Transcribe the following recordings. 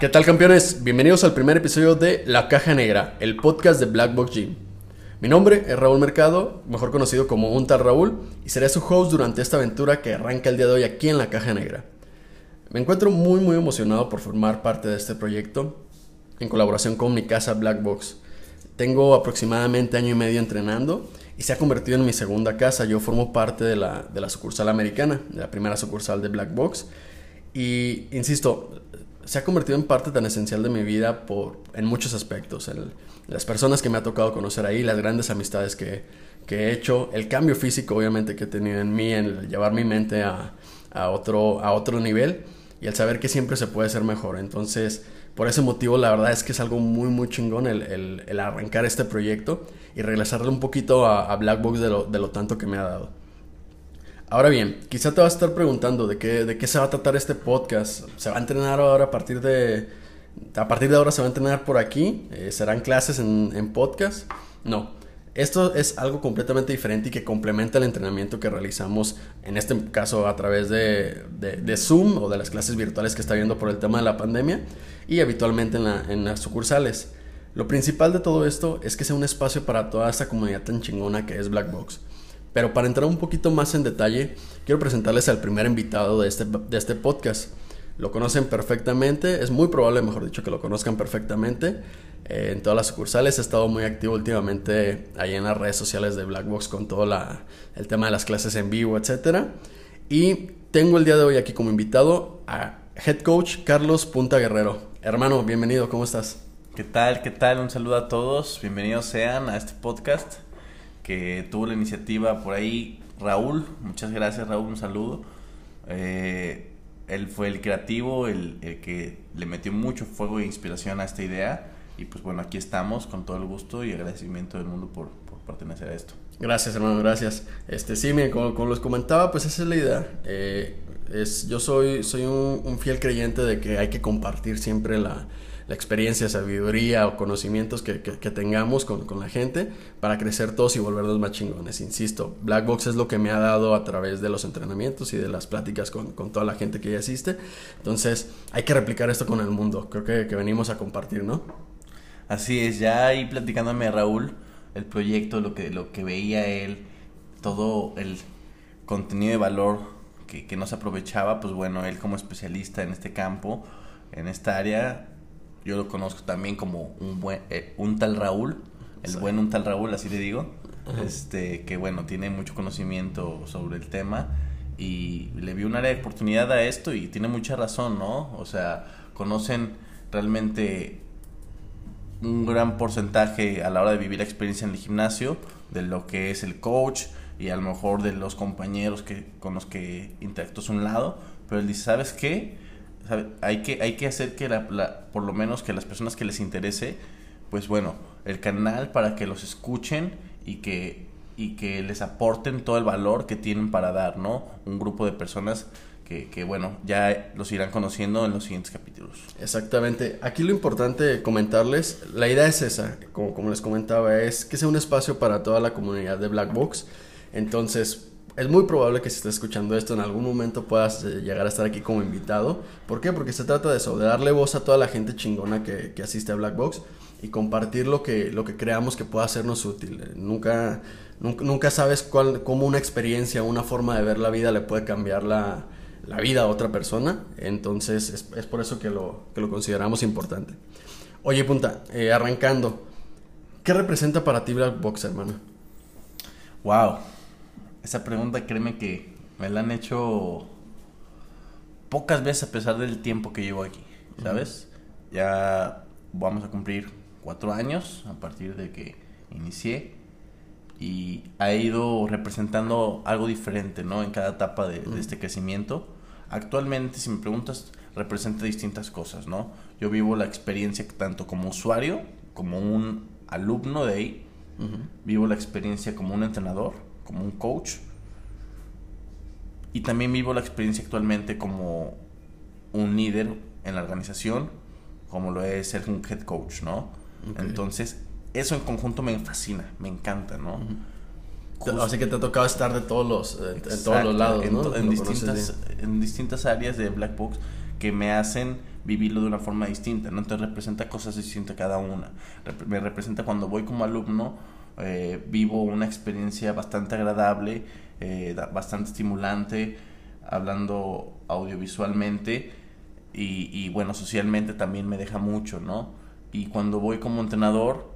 ¿Qué tal campeones? Bienvenidos al primer episodio de La Caja Negra, el podcast de Black Box Gym. Mi nombre es Raúl Mercado, mejor conocido como Un Tal Raúl, y seré su host durante esta aventura que arranca el día de hoy aquí en La Caja Negra. Me encuentro muy muy emocionado por formar parte de este proyecto en colaboración con mi casa Black Box. Tengo aproximadamente año y medio entrenando y se ha convertido en mi segunda casa. Yo formo parte de la, de la sucursal americana, de la primera sucursal de Black Box. Y insisto, se ha convertido en parte tan esencial de mi vida por, en muchos aspectos. El- las personas que me ha tocado conocer ahí, las grandes amistades que, que he hecho, el cambio físico obviamente que he tenido en mí, el llevar mi mente a, a otro, a otro nivel y el saber que siempre se puede ser mejor. Entonces, por ese motivo, la verdad es que es algo muy, muy chingón el, el- arrancar este proyecto y regresarle un poquito a, a Black Box de lo, de lo tanto que me ha dado. Ahora bien, quizá te vas a estar preguntando de qué, de qué se va a tratar este podcast. ¿Se va a entrenar ahora a partir de... A partir de ahora se va a entrenar por aquí? Eh, ¿Serán clases en, podcast? No. Esto es algo completamente diferente y que complementa el entrenamiento que realizamos, en este caso a través de, Zoom o de las clases virtuales que está viendo por el tema de la pandemia y habitualmente en las sucursales. Lo principal de todo esto es que sea un espacio para toda esta comunidad tan chingona que es Black Box. Pero para entrar un poquito más en detalle, quiero presentarles al primer invitado de este, de este podcast. Lo conocen perfectamente, es muy probable, mejor dicho, que lo conozcan perfectamente. eh, en todas las sucursales he estado muy activo últimamente ahí en las redes sociales de Blackbox con todo la- el tema de las clases en vivo, etc. Y tengo el día de hoy aquí como invitado a Head Coach Carlos Punta Guerrero. Hermano, bienvenido, ¿cómo estás? ¿Qué tal? ¿Qué tal? Un saludo a todos. Bienvenidos sean a este podcast que tuvo la iniciativa por ahí Raúl. Muchas gracias Raúl, un saludo. Eh, él fue el creativo, el, el que le metió mucho fuego e inspiración a esta idea. Y pues bueno, aquí estamos con todo el gusto y agradecimiento del mundo por, por pertenecer a esto. Gracias, hermano, gracias. Este, sí, miren, como, como les comentaba, pues esa es la idea. Eh, es, yo soy, soy un, un fiel creyente de que hay que compartir siempre la, la experiencia, sabiduría o conocimientos que, que- tengamos con, con la gente para crecer todos y volvernos más chingones. Insisto, Black Box es lo que me ha dado a través de los entrenamientos y de las pláticas con, con toda la gente que ya asiste. Entonces, hay que replicar esto con el mundo. Creo que, que venimos a compartir, ¿no? Así es, ya ahí platicándome Raúl el proyecto, lo que, lo que veía él, todo el contenido de valor que, que no se aprovechaba, pues bueno, él como especialista en este campo, en esta área, yo lo conozco también como un buen, eh, un tal Raúl, el Sí. buen un tal Raúl, así le digo, Ajá. este, que bueno, tiene mucho conocimiento sobre el tema y le vi un área de oportunidad a esto y tiene mucha razón, ¿no? O sea, conocen realmente un gran porcentaje a la hora de vivir la experiencia en el gimnasio de lo que es el coach y a lo mejor de los compañeros que con los que interactúas un lado, pero él dice, ¿sabes qué? Sabe, Hay que, hay que hacer que la, por lo menos que las personas que les interese, pues bueno, el canal para que los escuchen y que, y que les aporten todo el valor que tienen para dar, ¿no? Un grupo de personas que, que bueno, ya los irán conociendo en los siguientes capítulos. Exactamente. Aquí lo importante comentarles, la idea es esa, como, como les comentaba, es que sea un espacio para toda la comunidad de Black Box. Entonces, es muy probable que si estés escuchando esto en algún momento puedas eh, llegar a estar aquí como invitado. ¿Por qué? Porque se trata de eso, de darle voz a toda la gente chingona que, que asiste a Black Box y compartir lo que, lo que creamos que pueda hacernos útil. Eh, Nunca, nunca, sabes cuál, cómo una experiencia, una forma de ver la vida le puede cambiar la, la vida a otra persona. Entonces es, es por eso que lo, que lo consideramos importante. Oye, punta, eh, arrancando, ¿qué representa para ti Black Box, hermano? Wow. Esa pregunta, créeme que me la han hecho pocas veces a pesar del tiempo que llevo aquí, ¿sabes? Ya vamos a cumplir cuatro años a partir de que inicié y ha ido representando algo diferente, ¿no? En cada etapa de, de este crecimiento. Actualmente, si me preguntas, representa distintas cosas, ¿no? Yo vivo la experiencia tanto como usuario, como un alumno de ahí, vivo la experiencia como un entrenador, como un coach, y también vivo la experiencia actualmente como un líder en la organización, como lo es ser un head coach, ¿no? Entonces, eso en conjunto me fascina, me encanta, ¿no? Así que te ha tocado estar de todos los, en, todos los lados, ¿no? En, distintas, en distintas áreas de Black Box que me hacen vivirlo de una forma distinta, ¿no? Entonces representa cosas distintas cada una. me representa cuando voy como alumno, eh, vivo una experiencia bastante agradable, eh, bastante estimulante, hablando audiovisualmente y, y, bueno, socialmente también me deja mucho, ¿no? Y cuando voy como entrenador,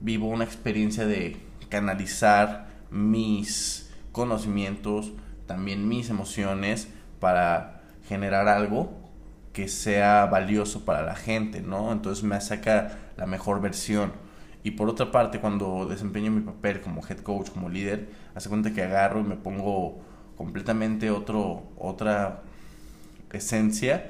vivo una experiencia de canalizar mis conocimientos, también mis emociones para generar algo que sea valioso para la gente, ¿no? Entonces me saca la mejor versión. Y por otra parte, cuando desempeño mi papel como head coach, como líder, hace cuenta que agarro y me pongo completamente otro, otra esencia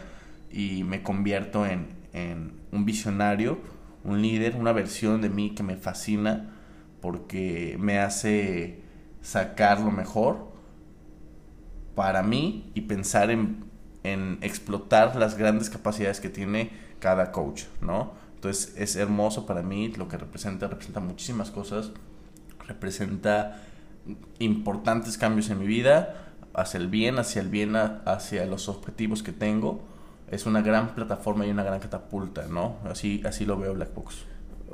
y me convierto en, en un visionario, un líder, una versión de mí que me fascina porque me hace sacar lo mejor para mí y pensar en en explotar las grandes capacidades que tiene cada coach, ¿no? Entonces es hermoso para mí lo que representa, representa muchísimas cosas, representa importantes cambios en mi vida, hacia el bien, hacia el bien, hacia los objetivos que tengo. Es una gran plataforma y una gran catapulta, ¿no? Así, así lo veo Black Box.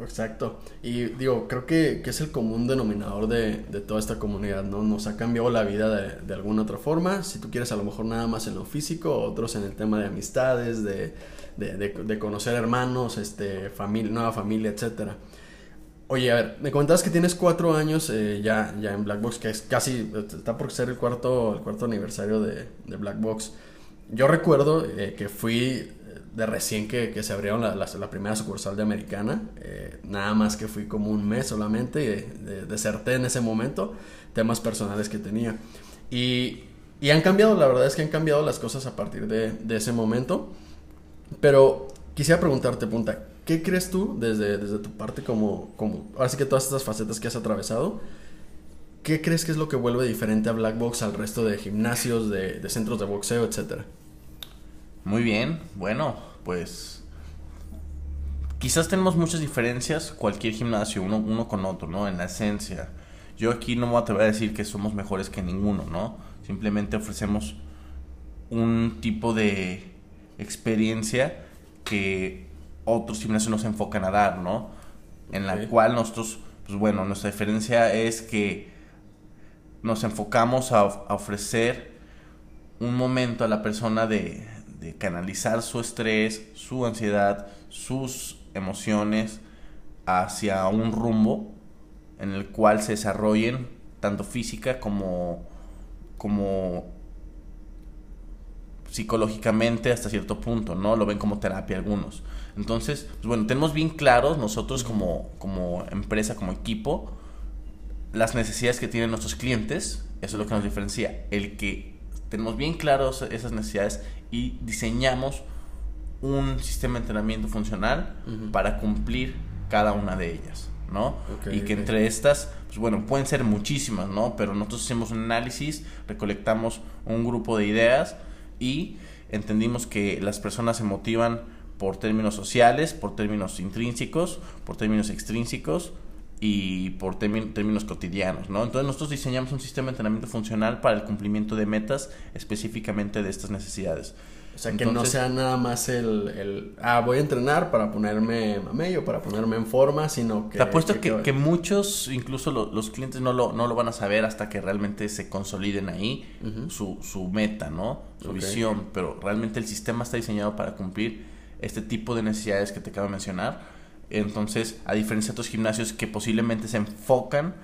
Exacto. Y digo, creo que, que es el común denominador de, de, toda esta comunidad, ¿no? Nos ha cambiado la vida de, de, alguna otra forma. Si tú quieres, a lo mejor nada más en lo físico, otros en el tema de amistades, de, de conocer hermanos, este, familia, nueva familia, etcétera. Oye, a ver, me comentabas que tienes cuatro años eh, ya, ya en Black Box, que es casi, está por ser el cuarto, el cuarto aniversario de, de Black Box. Yo recuerdo eh, que fui de recién que, que se abrieron la, la, primera sucursal de Americana. Eh, nada más que fui como un mes solamente, de, deserté en ese momento, temas personales que tenía. Y, y, han cambiado, la verdad es que han cambiado las cosas a partir de, de ese momento. Pero quisiera preguntarte, Punta, ¿qué crees tú desde, desde tu parte como, como, ahora sí que todas estas facetas que has atravesado, ¿qué crees que es lo que vuelve diferente a Black Box al resto de gimnasios, de, centros de boxeo, etcétera? Muy bien, bueno, pues quizás tenemos muchas diferencias cualquier gimnasio, uno, uno con otro, ¿no? En la esencia. Yo aquí no voy a decir que somos mejores que ninguno, ¿no? Simplemente ofrecemos un tipo de experiencia que otros gimnasios nos enfocan a dar, ¿no? En la cual nosotros, pues bueno, nuestra diferencia es que nos enfocamos a, a ofrecer un momento a la persona de, de canalizar su estrés, su ansiedad, sus emociones hacia un rumbo en el cual se desarrollen tanto física como, como psicológicamente hasta cierto punto, ¿no? Lo ven como terapia algunos. Entonces, pues bueno, tenemos bien claros nosotros como, como empresa, como equipo, las necesidades que tienen nuestros clientes, eso es lo que nos diferencia, el que tenemos bien claros esas necesidades y diseñamos un sistema de entrenamiento funcional para cumplir cada una de ellas, ¿no? y que entre estas, pues bueno, pueden ser muchísimas, ¿no? Pero nosotros hacemos un análisis, recolectamos un grupo de ideas y entendimos que las personas se motivan por términos sociales, por términos intrínsecos, por términos extrínsecos y por términos cotidianos, ¿no? Entonces nosotros diseñamos un sistema de entrenamiento funcional para el cumplimiento de metas específicamente de estas necesidades. O sea, que no sea nada más el, el, ah, voy a entrenar para ponerme o para ponerme en forma, sino que... Te apuesto que, que, muchos, incluso los clientes no lo, no lo van a saber hasta que realmente se consoliden ahí su, su meta, ¿no? Su visión, pero realmente el sistema está diseñado para cumplir este tipo de necesidades que te acabo de mencionar. Entonces, a diferencia de otros gimnasios que posiblemente se enfocan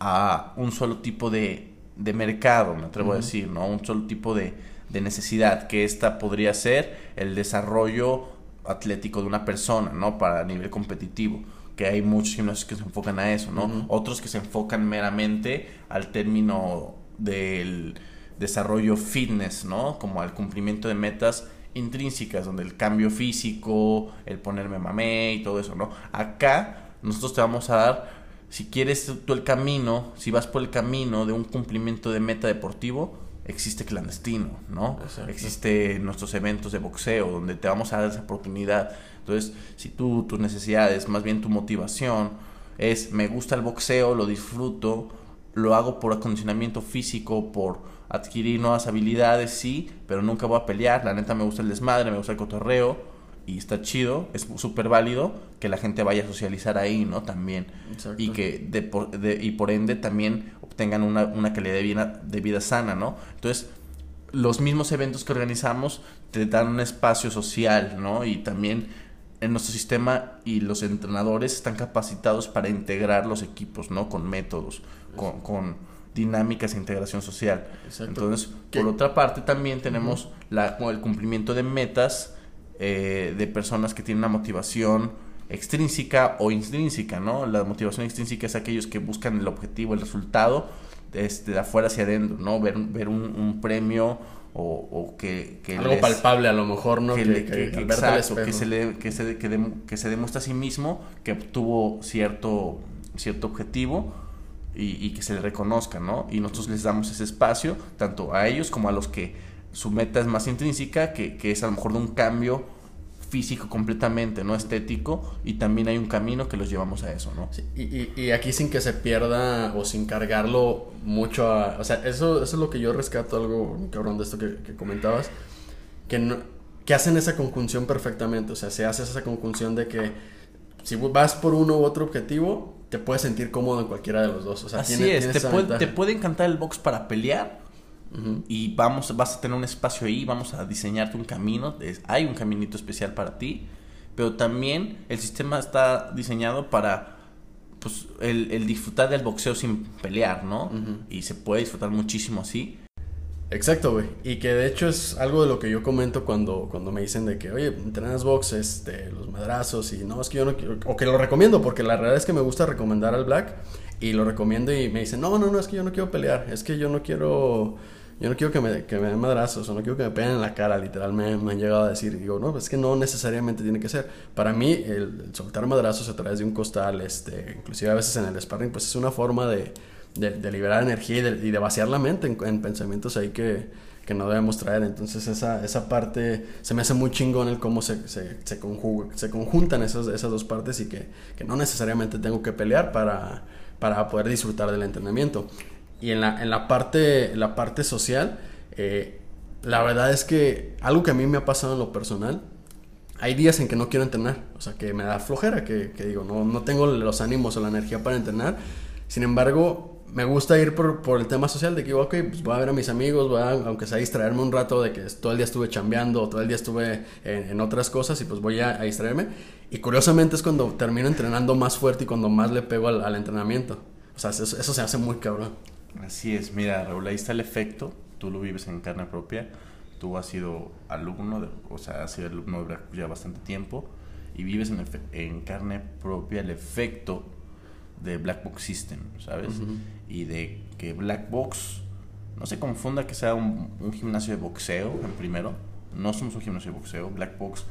a un solo tipo de, de mercado, me atrevo a decir, ¿no? Un solo tipo de, de necesidad, que esta podría ser el desarrollo atlético de una persona, ¿no? Para nivel competitivo que hay muchos gimnasios que se enfocan a eso, ¿no? Otros que se enfocan meramente al término del desarrollo fitness, ¿no? Como al cumplimiento de metas intrínsecas, donde el cambio físico, el ponerme mamé y todo eso, ¿no? Acá nosotros te vamos a dar si quieres tú el camino, si vas por el camino de un cumplimiento de meta deportivo, existe clandestino, ¿no? Existe nuestros eventos de boxeo donde te vamos a dar esa oportunidad. Entonces, si tú, tus necesidades, más bien tu motivación es, me gusta el boxeo, lo disfruto, lo hago por acondicionamiento físico, por adquirir nuevas habilidades, sí, pero nunca voy a pelear, la neta me gusta el desmadre, me gusta el cotorreo, y está chido, es súper válido que la gente vaya a socializar ahí, ¿no? También. Y que de, de, y por ende también obtengan una, una calidad de vida, de vida sana, ¿no? Entonces, los mismos eventos que organizamos te dan un espacio social, ¿no? Y también en nuestro sistema y los entrenadores están capacitados para integrar los equipos, ¿no? Con métodos, con, con dinámicas de integración social. Entonces, por otra parte, también tenemos la, el cumplimiento de metas eh, de personas que tienen una motivación extrínseca o intrínseca, ¿no? La motivación extrínseca es aquellos que buscan el objetivo, el resultado, desde de afuera hacia adentro, ¿no? Ver, ver un, premio o, que, Algo palpable a lo mejor, ¿no? Que, que, se le, que, se, que, se demuestra a sí mismo que tuvo cierto, cierto objetivo y, y que se le reconozca, ¿no? Y nosotros les damos ese espacio, tanto a ellos como a los que su meta es más intrínseca, que, que es a lo mejor de un cambio físico completamente, no estético, y también hay un camino que los llevamos a eso, ¿no? y, y, aquí sin que se pierda o sin cargarlo mucho a... O sea, eso, eso es lo que yo rescato, algo cabrón de esto que, que comentabas, que, no, que hacen esa conjunción perfectamente, o sea, se hace esa conjunción de que si vas por uno u otro objetivo, te puedes sentir cómodo en cualquiera de los dos. O sea, Así es, te, puede, te puede encantar el box para pelear, y vamos, vas a tener un espacio ahí, vamos a diseñarte un camino, hay un caminito especial para ti, pero también el sistema está diseñado para pues, el, disfrutar del boxeo sin pelear, ¿no? Y se puede disfrutar muchísimo así. Exacto, güey. Y que de hecho es algo de lo que yo comento cuando, cuando me dicen de que, oye, entrenas box, este, los madrazos y no, es que yo no quiero, o que lo recomiendo, porque la realidad es que me gusta recomendar al Black y lo recomiendo y me dicen, no, no, no, es que yo no quiero pelear, es que yo no quiero yo no quiero que me, que me den madrazos o no quiero que me peguen en la cara, literalmente me, han llegado a decir, digo, no, es que no necesariamente tiene que ser. Para mí, el, soltar madrazos a través de un costal, este, inclusive a veces en el sparring, pues es una forma de, de, liberar energía y de, vaciar la mente en, pensamientos ahí que, que, no debemos traer. Entonces esa, esa parte se me hace muy chingón el cómo se, se, se, se conjuntan esas, esas dos partes y que, que no necesariamente tengo que pelear para, para poder disfrutar del entrenamiento. Y en la, en la, parte, la parte social, eh, la verdad es que algo que a mí me ha pasado en lo personal, hay días en que no quiero entrenar, o sea, que me da flojera, que, digo, no, no tengo los ánimos o la energía para entrenar. Sin embargo, me gusta ir por, por, el tema social de que, ok, pues voy a ver a mis amigos, voy a, aunque sea distraerme un rato de que todo el día estuve chambeando, todo el día estuve en, en otras cosas y pues voy a, a, distraerme. Y curiosamente es cuando termino entrenando más fuerte y cuando más le pego al, al entrenamiento. O sea, eso, eso, se hace muy cabrón. Así es, mira, Raúl, ahí está el efecto, tú lo vives en carne propia, tú has sido alumno, o sea, has sido alumno de ya bastante tiempo y vives en, en carne propia el efecto de Black Box System, ¿sabes? Y de que Black Box no se confunda que sea un, gimnasio de boxeo, en primero, no somos un gimnasio de boxeo, Black Box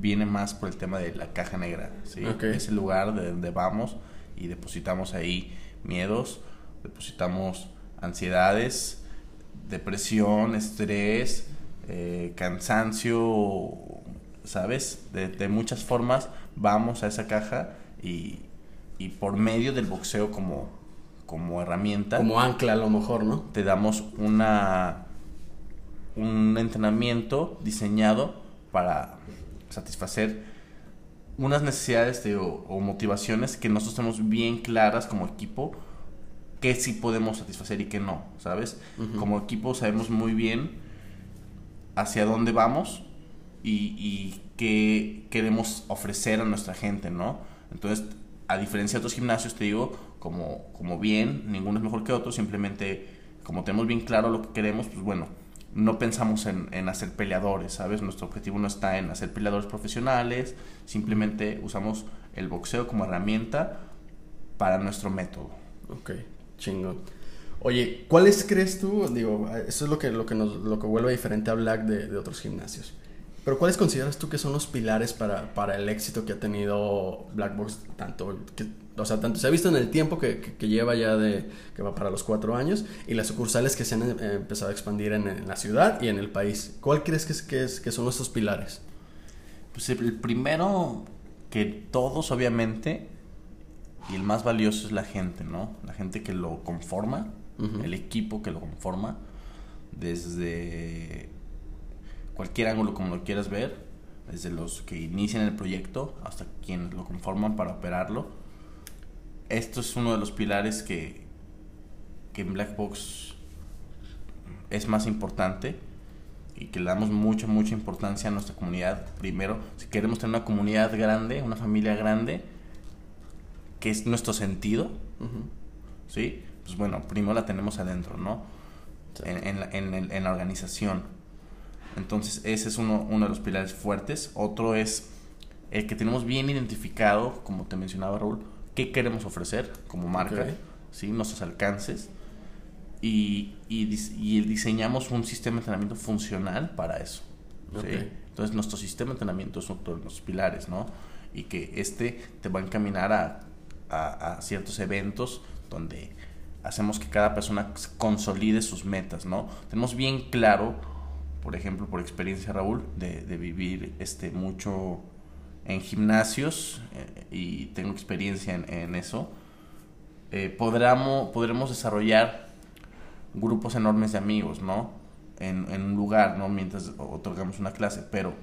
viene más por el tema de la caja negra, ¿sí? Es el lugar de donde vamos y depositamos ahí miedos, depositamos ansiedades, depresión, estrés, eh, cansancio, ¿sabes? De, muchas formas vamos a esa caja y, y por medio del boxeo como, como herramienta. Como ancla a lo mejor, ¿no? Te damos una un entrenamiento diseñado para satisfacer unas necesidades de, o, o, motivaciones que nosotros tenemos bien claras como equipo qué sí podemos satisfacer y qué no, ¿sabes? Como equipo sabemos muy bien hacia dónde vamos y, qué queremos ofrecer a nuestra gente, ¿no? Entonces, a diferencia de otros gimnasios, te digo, como, como bien, ninguno es mejor que otro, simplemente como tenemos bien claro lo que queremos, pues bueno, no pensamos en, en, hacer peleadores, ¿sabes? Nuestro objetivo no está en hacer peleadores profesionales, simplemente usamos el boxeo como herramienta para nuestro método. Ok. Chingo. Oye, ¿cuáles crees tú? Digo, eso es lo que, lo que, nos, lo que vuelve diferente a Black de, de otros gimnasios. Pero ¿cuáles consideras tú que son los pilares para, para el éxito que ha tenido Black Box? Tanto, que, o sea, tanto se ha visto en el tiempo que, que, lleva ya de, que va para los cuatro años y las sucursales que se han eh, empezado a expandir en, la ciudad y en el país. ¿Cuál crees que, es, que, es, que son estos pilares? Pues el primero que todos obviamente y el más valioso es la gente, ¿no? La gente que lo conforma, el equipo que lo conforma, desde cualquier ángulo como lo quieras ver, desde los que inician el proyecto hasta quienes lo conforman para operarlo. Esto es uno de los pilares que, que en Black Box es más importante y que le damos mucha, mucha importancia a nuestra comunidad. Primero, si queremos tener una comunidad grande, una familia grande, que es nuestro sentido, ¿sí? Pues bueno, primero la tenemos adentro, ¿no? En, en, la organización. Entonces, ese es uno, uno de los pilares fuertes. Otro es el que tenemos bien identificado, como te mencionaba Raúl, qué queremos ofrecer como marca, ¿sí? Nuestros alcances. Y, y, diseñamos un sistema de entrenamiento funcional para eso. Entonces, nuestro sistema de entrenamiento es uno de los pilares, ¿no? Y que este te va a encaminar a a, ciertos eventos donde hacemos que cada persona consolide sus metas, ¿no? Tenemos bien claro, por ejemplo, por experiencia Raúl, de, vivir este, mucho en gimnasios eh, y tengo experiencia en, eso, eh, podremos, desarrollar grupos enormes de amigos, ¿no? En, en, un lugar, ¿no? Mientras otorgamos una clase, pero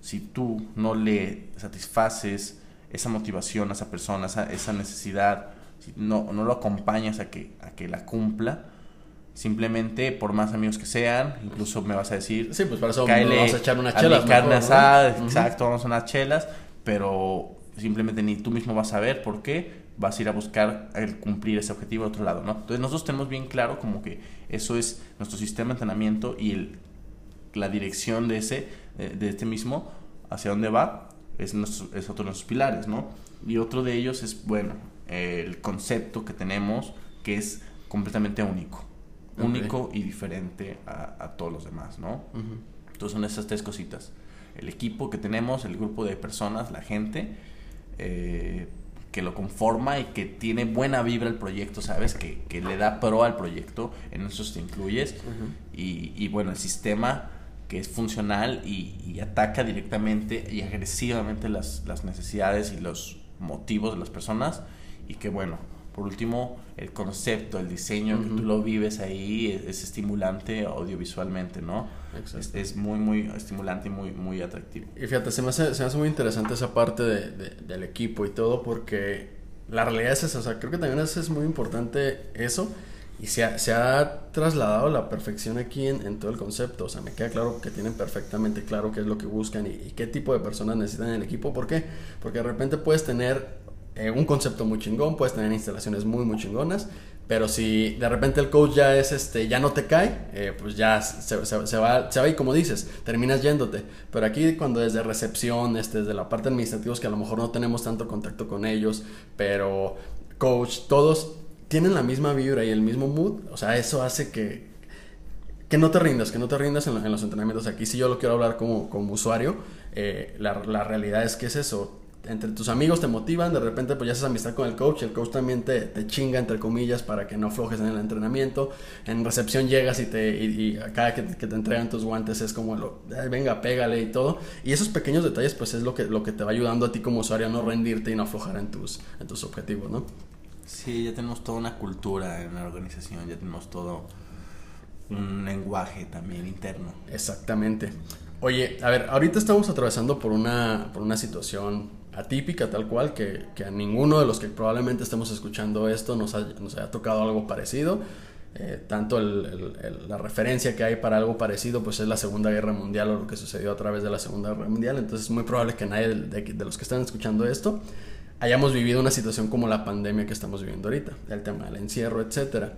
si tú no le satisfaces esa motivación a esa persona, esa, esa necesidad, si no, no lo acompañas a que, a que la cumpla, simplemente por más amigos que sean, incluso me vas a decir, sí, pues para eso vamos a echar unas chelas, carne asada, exacto, vamos a unas chelas, pero simplemente ni tú mismo vas a ver por qué vas a ir a buscar el cumplir ese objetivo de otro lado, ¿no? Entonces nosotros tenemos bien claro como que eso es nuestro sistema de entrenamiento y el, la dirección de ese, de este mismo, hacia dónde va, es, es otro de nuestros pilares, ¿no? Y otro de ellos es, bueno, el concepto que tenemos que es completamente único. Único y diferente a, todos los demás, ¿no? Entonces son esas tres cositas. El equipo que tenemos, el grupo de personas, la gente eh, que lo conforma y que tiene buena vibra el proyecto, ¿sabes? Que, que le da pro al proyecto, en eso te incluyes. y, y bueno, el sistema que es funcional y, ataca directamente y agresivamente las, las, necesidades y los motivos de las personas y que bueno, por último, el concepto, el diseño, que tú lo vives ahí, es, estimulante audiovisualmente, ¿no? Es, es, muy, muy estimulante y muy, muy atractivo. Y fíjate, se me hace, se me hace muy interesante esa parte de, del equipo y todo porque la realidad es esa, o sea, creo que también es, es muy importante eso y se ha, se ha trasladado la perfección aquí en, en, todo el concepto. O sea, me queda claro que tienen perfectamente claro qué es lo que buscan y, qué tipo de personas necesitan en el equipo. ¿Por qué? Porque de repente puedes tener eh, un concepto muy chingón, puedes tener instalaciones muy, muy chingonas. Pero si de repente el coach ya es este, ya no te cae, eh, pues ya se, se, se, va, se va y como dices, terminas yéndote. Pero aquí cuando desde recepción, este, desde la parte administrativa, que a lo mejor no tenemos tanto contacto con ellos, pero coach, todos tienen la misma vibra y el mismo mood, o sea, eso hace que, que no te rindas, que no te rindas en, los entrenamientos. Aquí si yo lo quiero hablar como, como usuario, eh, la, la, realidad es que es eso. Entre tus amigos te motivan, de repente pues ya haces amistad con el coach, el coach también te, te chinga entre comillas para que no aflojes en el entrenamiento. En recepción llegas y te y, cada que, te entregan tus guantes es como lo, venga, pégale y todo. Y esos pequeños detalles pues es lo que, lo que te va ayudando a ti como usuario a no rendirte y no aflojar en tus, en tus objetivos, ¿no? Sí, ya tenemos toda una cultura en la organización, ya tenemos todo un lenguaje también interno. Exactamente. Oye, a ver, ahorita estamos atravesando por una, por una situación atípica tal cual, que, que, a ninguno de los que probablemente estemos escuchando esto nos, nos haya tocado algo parecido. Eh, tanto la referencia que hay para algo parecido pues es la Segunda Guerra Mundial o lo que sucedió a través de la Segunda Guerra Mundial, entonces es muy probable que nadie de los que están escuchando esto hayamos vivido una situación como la pandemia que estamos viviendo ahorita, el tema del encierro, etc.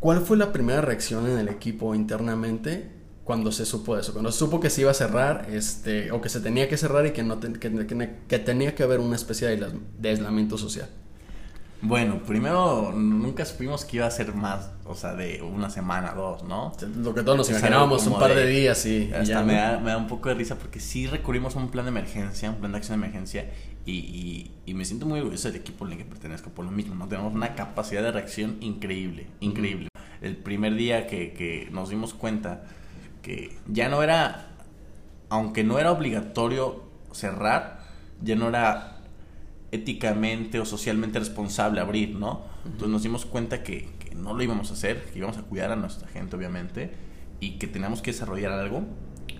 ¿Cuál fue la primera reacción en el equipo internamente cuando se supo eso? Cuando se supo que se iba a cerrar, este, o que se tenía que cerrar y que, no que, tenía que haber una especie de, aislamiento social. Bueno, primero nunca supimos que iba a ser más, o sea, de una semana, dos, ¿no? Lo que todos nos imaginábamos, un par de, de- días y Hasta ya, me, da, me da un poco de risa porque sí recurrimos a un plan de emergencia, un plan de acción de emergencia y, y- y me siento muy orgulloso del equipo al que pertenezco por lo mismo, ¿no? Tenemos una capacidad de reacción increíble, increíble. El primer día que, que nos dimos cuenta que ya no era, aunque no era obligatorio cerrar, ya no era éticamente o socialmente responsable abrir, ¿no? Entonces nos dimos cuenta que, que no lo íbamos a hacer, que íbamos a cuidar a nuestra gente, obviamente, y que teníamos que desarrollar algo.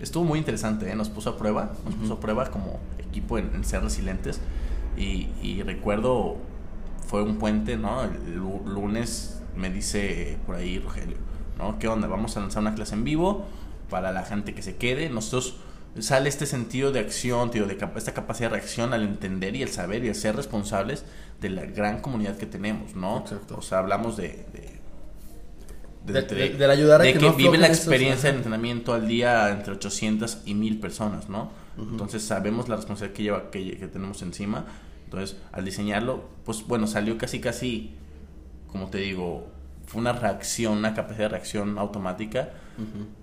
Estuvo muy interesante, ¿eh? nos puso a prueba, nos puso a prueba como equipo en, en ser resilientes. Y, y recuerdo, fue un puente, ¿no? El lu- lunes me dice por ahí Rogelio, ¿no? ¿Qué onda? Vamos a lanzar una clase en vivo para la gente que se quede. Nosotros sale este sentido de acción, tío, de capa- esta capacidad de reacción al entender y el saber y el ser responsables de la gran comunidad que tenemos, ¿no? Exacto. O sea, hablamos de... de De- de- del ayudar a de que que, no la experiencia ajá. de entrenamiento al día entre 800 y 1000 personas, ¿no? Entonces sabemos la responsabilidad que lleva que, que tenemos encima. Entonces, al diseñarlo, pues bueno, salió casi casi como te digo, fue una reacción, una capacidad de reacción automática,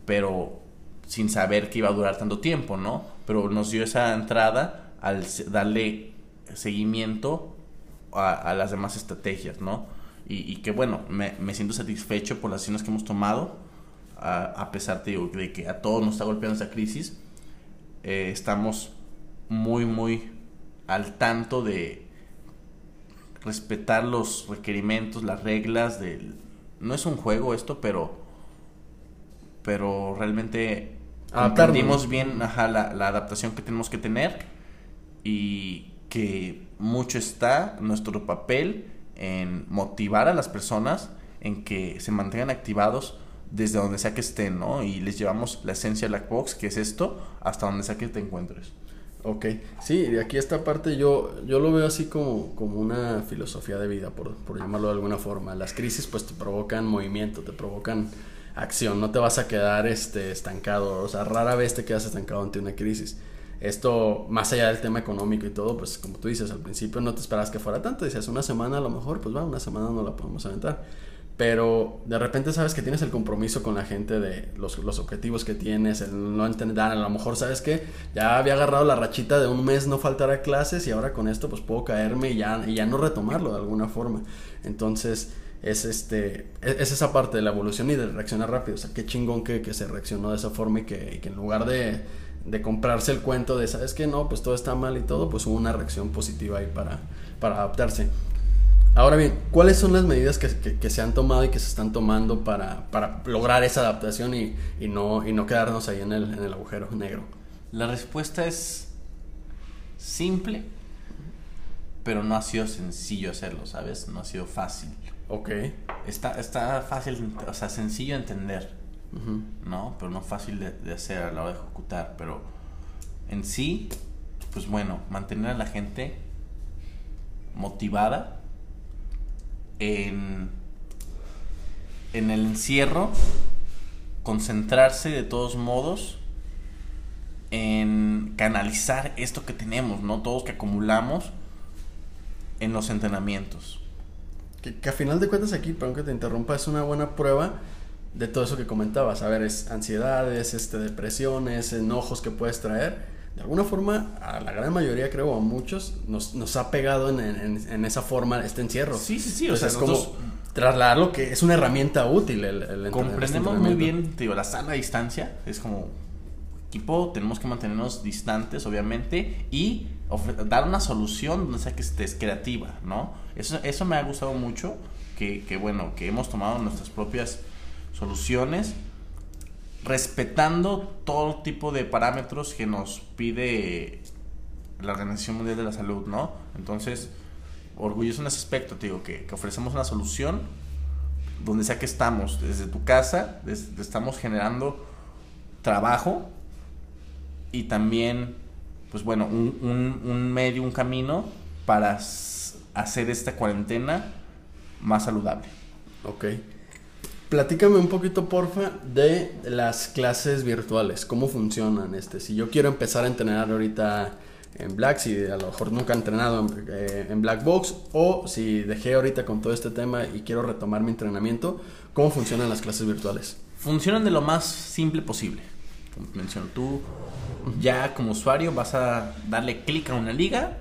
pero sin saber que iba a durar tanto tiempo, ¿no? Pero nos dio esa entrada al darle seguimiento a, las demás estrategias, ¿no? Y, que bueno, me, siento satisfecho por las acciones que hemos tomado, a, pesar de que a todos nos está golpeando esta crisis, eh, estamos muy, muy al tanto de respetar los requerimientos, las reglas. No es un juego esto, pero... Pero realmente Adaptarnos. entendimos bien ajá, la, la adaptación que tenemos que tener y que mucho está nuestro papel en motivar a las personas en que se mantengan activados desde donde sea que estén, ¿no? Y les llevamos la esencia de Black Box, que es esto, hasta donde sea que te encuentres. Ok, sí, de aquí esta parte yo, yo lo veo así como, como una filosofía de vida, por, por llamarlo de alguna forma. Las crisis pues te provocan movimiento, te provocan acción, no te vas a quedar este, estancado, o sea, rara vez te quedas estancado ante una crisis. Esto, más allá del tema económico y todo, pues como tú dices, al principio no te esperabas que fuera tanto, decías una semana a lo mejor, pues va, una semana no la podemos aventar. Pero de repente sabes que tienes el compromiso con la gente de los, los objetivos que tienes, el no entender, a lo mejor sabes que ya había agarrado la rachita de un mes no faltar a clases y ahora con esto pues puedo caerme y ya, y ya no retomarlo de alguna forma. Entonces es, este, es, es esa parte de la evolución y de reaccionar rápido. O sea, qué chingón que, que se reaccionó de esa forma y que, que en lugar de, de comprarse el cuento de, ¿sabes qué? No, pues todo está mal y todo, pues hubo una reacción positiva ahí para, para adaptarse. Ahora bien, ¿cuáles son las medidas que, que- que se han tomado y que se están tomando para, para lograr esa adaptación y, y no, y no quedarnos ahí en el, en el agujero negro? La respuesta es simple, pero no ha sido sencillo hacerlo, ¿sabes? No ha sido fácil. Ok. Está, está fácil, o sea, sencillo de entender. ¿no? Pero no fácil de, de hacer a la hora de ejecutar. Pero en sí, pues bueno, mantener a la gente motivada en, en el encierro, concentrarse de todos modos en canalizar esto que tenemos, ¿no? Todos que acumulamos en los entrenamientos. Que, que a final de cuentas aquí, perdón que te interrumpa, es una buena prueba de todo eso que comentabas. A ver, es ansiedades, este, depresiones, enojos que puedes traer. De alguna forma, a la gran mayoría, creo, a muchos, nos, nos ha pegado en, en- en esa forma este encierro. Sí, sí, sí, o sea, es como nosotros- trasladarlo que es una herramienta útil el, el Comprendemos este muy bien, te digo, la sana distancia es como equipo, tenemos que mantenernos distantes, obviamente, y dar una solución donde sea que estés creativa, ¿no? Eso, eso me ha gustado mucho, que, que bueno, que hemos tomado nuestras propias soluciones, respetando todo tipo de parámetros que nos pide la Organización Mundial de la Salud, ¿no? Entonces, orgulloso en ese aspecto, te digo, que, que ofrecemos una solución donde sea que estamos, desde tu casa, desde- estamos generando trabajo y también, pues bueno, un, un- un medio, un camino para hacer esta cuarentena más saludable. Ok. Platícame un poquito, porfa, de las clases virtuales. ¿Cómo funcionan? Este, si yo quiero empezar a entrenar ahorita en Black, si a lo mejor nunca he entrenado en, eh, en Black Box, o si dejé ahorita con todo este tema y quiero retomar mi entrenamiento, ¿cómo funcionan las clases virtuales? Funcionan de lo más simple posible. Como te menciono, tú ya como usuario vas a darle clic a una liga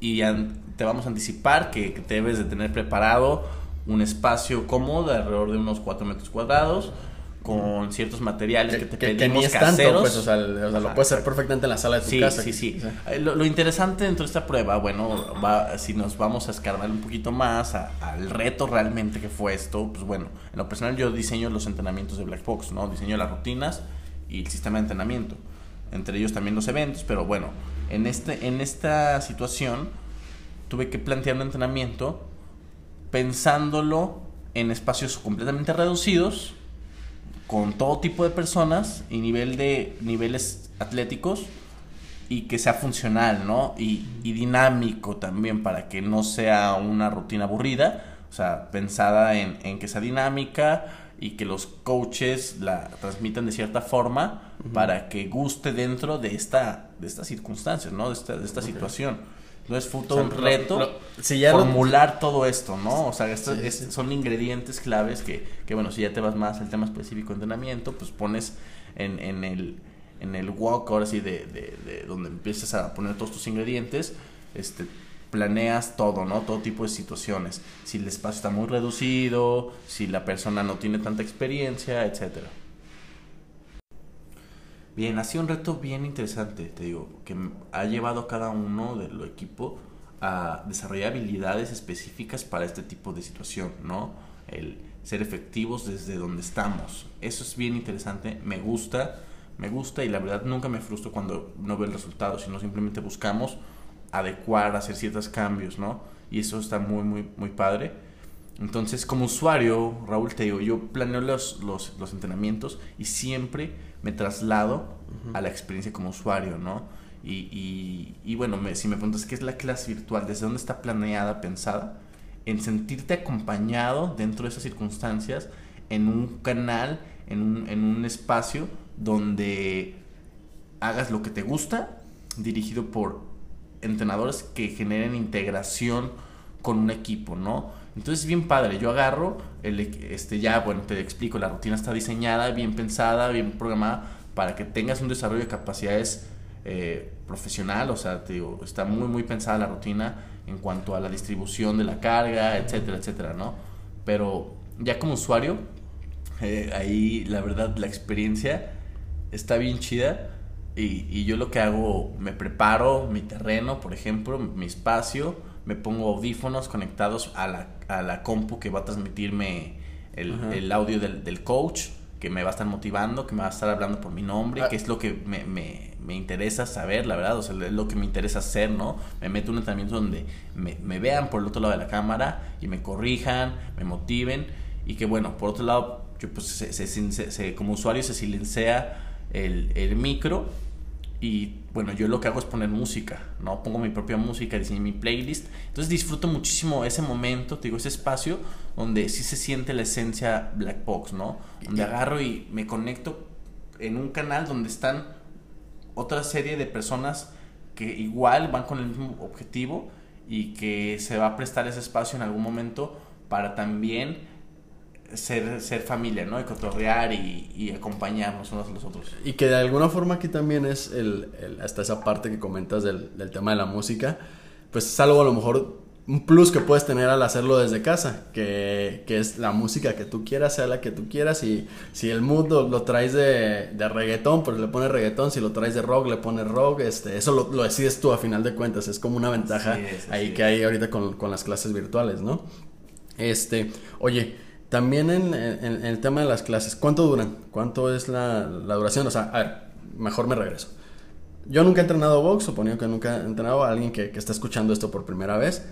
y ya te vamos a anticipar que, que debes de tener preparado un espacio cómodo de alrededor de unos 4 metros cuadrados con ciertos materiales que, te que, que pedimos ni es caseros. tanto, pues, o sea, o sea, lo puedes hacer perfectamente en la sala de tu Sí, casa. sí, sí. Sea, Eh, Lo, lo interesante dentro de esta prueba, bueno, va, si nos vamos a escarbar un poquito más al reto realmente que fue esto, pues bueno, en lo personal yo diseño los entrenamientos de Black Box, ¿no? Diseño las rutinas y el sistema de entrenamiento. Entre ellos también los eventos, pero bueno, en, este, en esta situación tuve que plantear un entrenamiento pensándolo en espacios completamente reducidos, con todo tipo de personas y nivel de niveles atléticos y que sea funcional, ¿no? Y, y dinámico también para que no sea una rutina aburrida, o sea, pensada en, en que sea dinámica y que los coaches la transmitan de cierta forma para que guste dentro de esta de estas circunstancias, ¿no? De esta, de esta situación. Entonces fue todo O un sea, lo- reto lo- si ya lo- formular todo esto, ¿no? O sea, esto- Sí, es- sí. son ingredientes claves que, que, bueno, si ya te vas más al tema específico de entrenamiento, pues pones en, en el en el walk, ahora sí, de, de, de donde empiezas a poner todos tus ingredientes, este planeas todo, ¿no? Todo tipo de situaciones. Si el espacio está muy reducido, si la persona no tiene tanta experiencia, etcétera. Bien, ha sido un reto bien interesante, te digo, que ha llevado a cada uno del equipo a desarrollar habilidades específicas para este tipo de situación, ¿no? El ser efectivos desde donde estamos. Eso es bien interesante, me gusta, me gusta y la verdad nunca me frustro cuando no veo el resultado, sino simplemente buscamos adecuar, hacer ciertos cambios, ¿no? Y eso está muy, muy, muy padre. Entonces, como usuario, Raúl, te digo, yo planeo los, los, los entrenamientos y siempre me traslado a la experiencia como usuario, ¿no? Y, y, y bueno, me- si me preguntas qué es la clase virtual, desde dónde está planeada, pensada, en sentirte acompañado dentro de esas circunstancias, en un canal, en un, en un espacio donde hagas lo que te gusta, dirigido por entrenadores que generen integración con un equipo, ¿no? Entonces, bien padre, yo agarro, el, este, ya, bueno, te explico, la rutina está diseñada, bien pensada, bien programada, para que tengas un desarrollo de capacidades eh, profesional, o sea, te digo, está muy, muy pensada la rutina en cuanto a la distribución de la carga, etcétera, etcétera, ¿no? Pero ya como usuario, eh, ahí la verdad la experiencia está bien chida y, y yo lo que hago, me preparo mi terreno, por ejemplo, mi espacio, me pongo audífonos conectados a la, a la compu que va a transmitirme el, el audio del, del coach, que me va a estar motivando, que me va a estar hablando por mi nombre, Ah. que es lo que me, me, me interesa saber, la verdad, o sea, es lo que me interesa hacer, ¿no? Me meto en un entrenamiento donde me, me vean por el otro lado de la cámara y me corrijan, me motiven y que bueno, por otro lado, yo pues se- se- se- se- como usuario se silencia el, el micro y bueno, yo lo que hago es poner música, ¿no? Pongo mi propia música, diseño mi playlist. Entonces disfruto muchísimo ese momento, te digo, ese espacio donde sí se siente la esencia Black Box, ¿no? Donde agarro y me conecto en un canal donde están otra serie de personas que igual van con el mismo objetivo y que se va a prestar ese espacio en algún momento para también ser, ser familia, ¿no? Y cotorrear y, y acompañarnos unos a los otros. Y que de alguna forma aquí también es el, el- hasta esa parte que comentas del, del tema de la música, pues es algo a lo mejor un plus que puedes tener al hacerlo desde casa, que, que es la música que tú quieras, sea la que tú quieras, y si el mood lo, lo traes de, de reggaetón, pues le pones reggaetón, si lo traes de rock, le pones rock, este, eso lo, lo decides tú a final de cuentas, es como una ventaja Así es, ahí es. que hay ahorita con, con las clases virtuales, ¿no? Este, oye, también en, en- en el tema de las clases, ¿cuánto duran? ¿Cuánto es la, la duración? O sea, a ver, mejor me regreso. Yo nunca he entrenado box, suponiendo que nunca he entrenado a alguien que, que está escuchando esto por primera vez.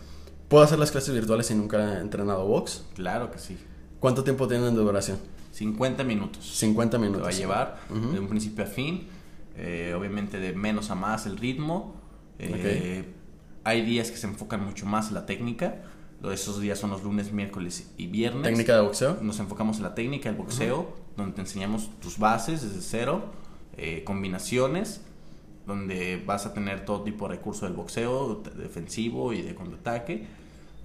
¿Puedo hacer las clases virtuales si nunca he entrenado box? Claro que sí. ¿Cuánto tiempo tienen de duración? 50 minutos. 50 Te minutos. va a llevar de un principio a fin. eh, obviamente de menos a más el ritmo. eh, Hay días que se enfocan mucho más en la técnica. Esos días son los lunes, miércoles y viernes. ¿Técnica de boxeo? Nos enfocamos en la técnica, el boxeo, donde te enseñamos tus bases desde cero, eh, combinaciones donde vas a tener todo tipo de recursos del boxeo, de- defensivo y de contraataque,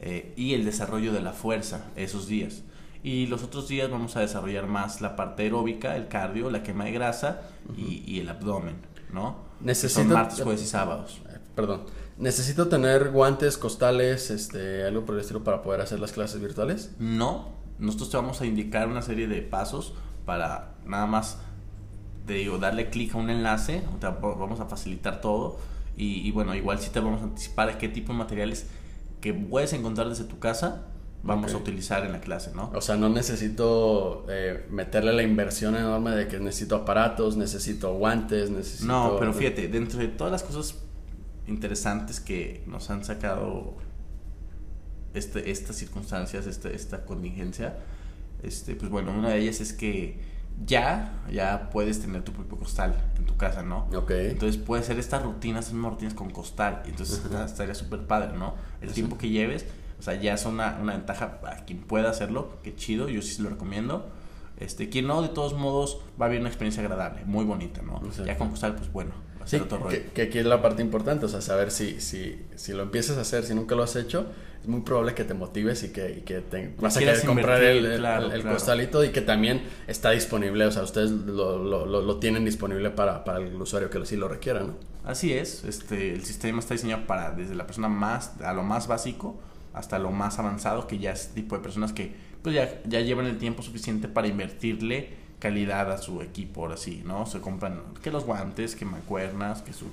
eh, y el desarrollo de la fuerza esos días. Y los otros días vamos a desarrollar más la parte aeróbica, el cardio, la quema de grasa y, y el abdomen, ¿no? Que Necesito- Son martes, jueves y sábados. Perdón. ¿Necesito tener guantes, costales, este, algo por el estilo para poder hacer las clases virtuales? No, nosotros te vamos a indicar una serie de pasos para nada más, te digo, darle clic a un enlace, te va- vamos a facilitar todo y, y bueno, igual sí te vamos a anticipar qué tipo de materiales que puedes encontrar desde tu casa vamos Ok. a utilizar en la clase, ¿no? O sea, no necesito eh, meterle la inversión enorme de que necesito aparatos, necesito guantes, necesito... No, pero fíjate, dentro de todas las cosas interesantes que nos han sacado este, estas circunstancias, este, esta contingencia, este, pues bueno, una de ellas es que ya, ya puedes tener tu propio costal en tu casa, ¿no? Ok. Entonces puedes hacer estas rutinas, estas mismas rutinas con costal, y entonces Ajá. estaría súper padre, ¿no? El tiempo que lleves, o sea, ya es una, una ventaja para quien pueda hacerlo, qué chido, yo sí se lo recomiendo. Este, quien no, de todos modos, va a haber una experiencia agradable, muy bonita, ¿no? Exacto. Ya con costal, pues bueno, Sí, que, que aquí es la parte importante, o sea, saber si, si, si lo empiezas a hacer, si nunca lo has hecho, es muy probable que te motives y que, y que te vas a querer comprar el, el- claro, el claro. costalito y que también está disponible, o sea, ustedes lo, lo, lo, lo tienen disponible para, para el usuario que sí lo requiera, ¿no? Así es, este, el sistema está diseñado para desde la persona más, a lo más básico hasta lo más avanzado, que ya es tipo de personas que pues ya, ya llevan el tiempo suficiente para invertirle calidad a su equipo, ahora sí, ¿no? Se compran que los guantes, que mancuernas, que su...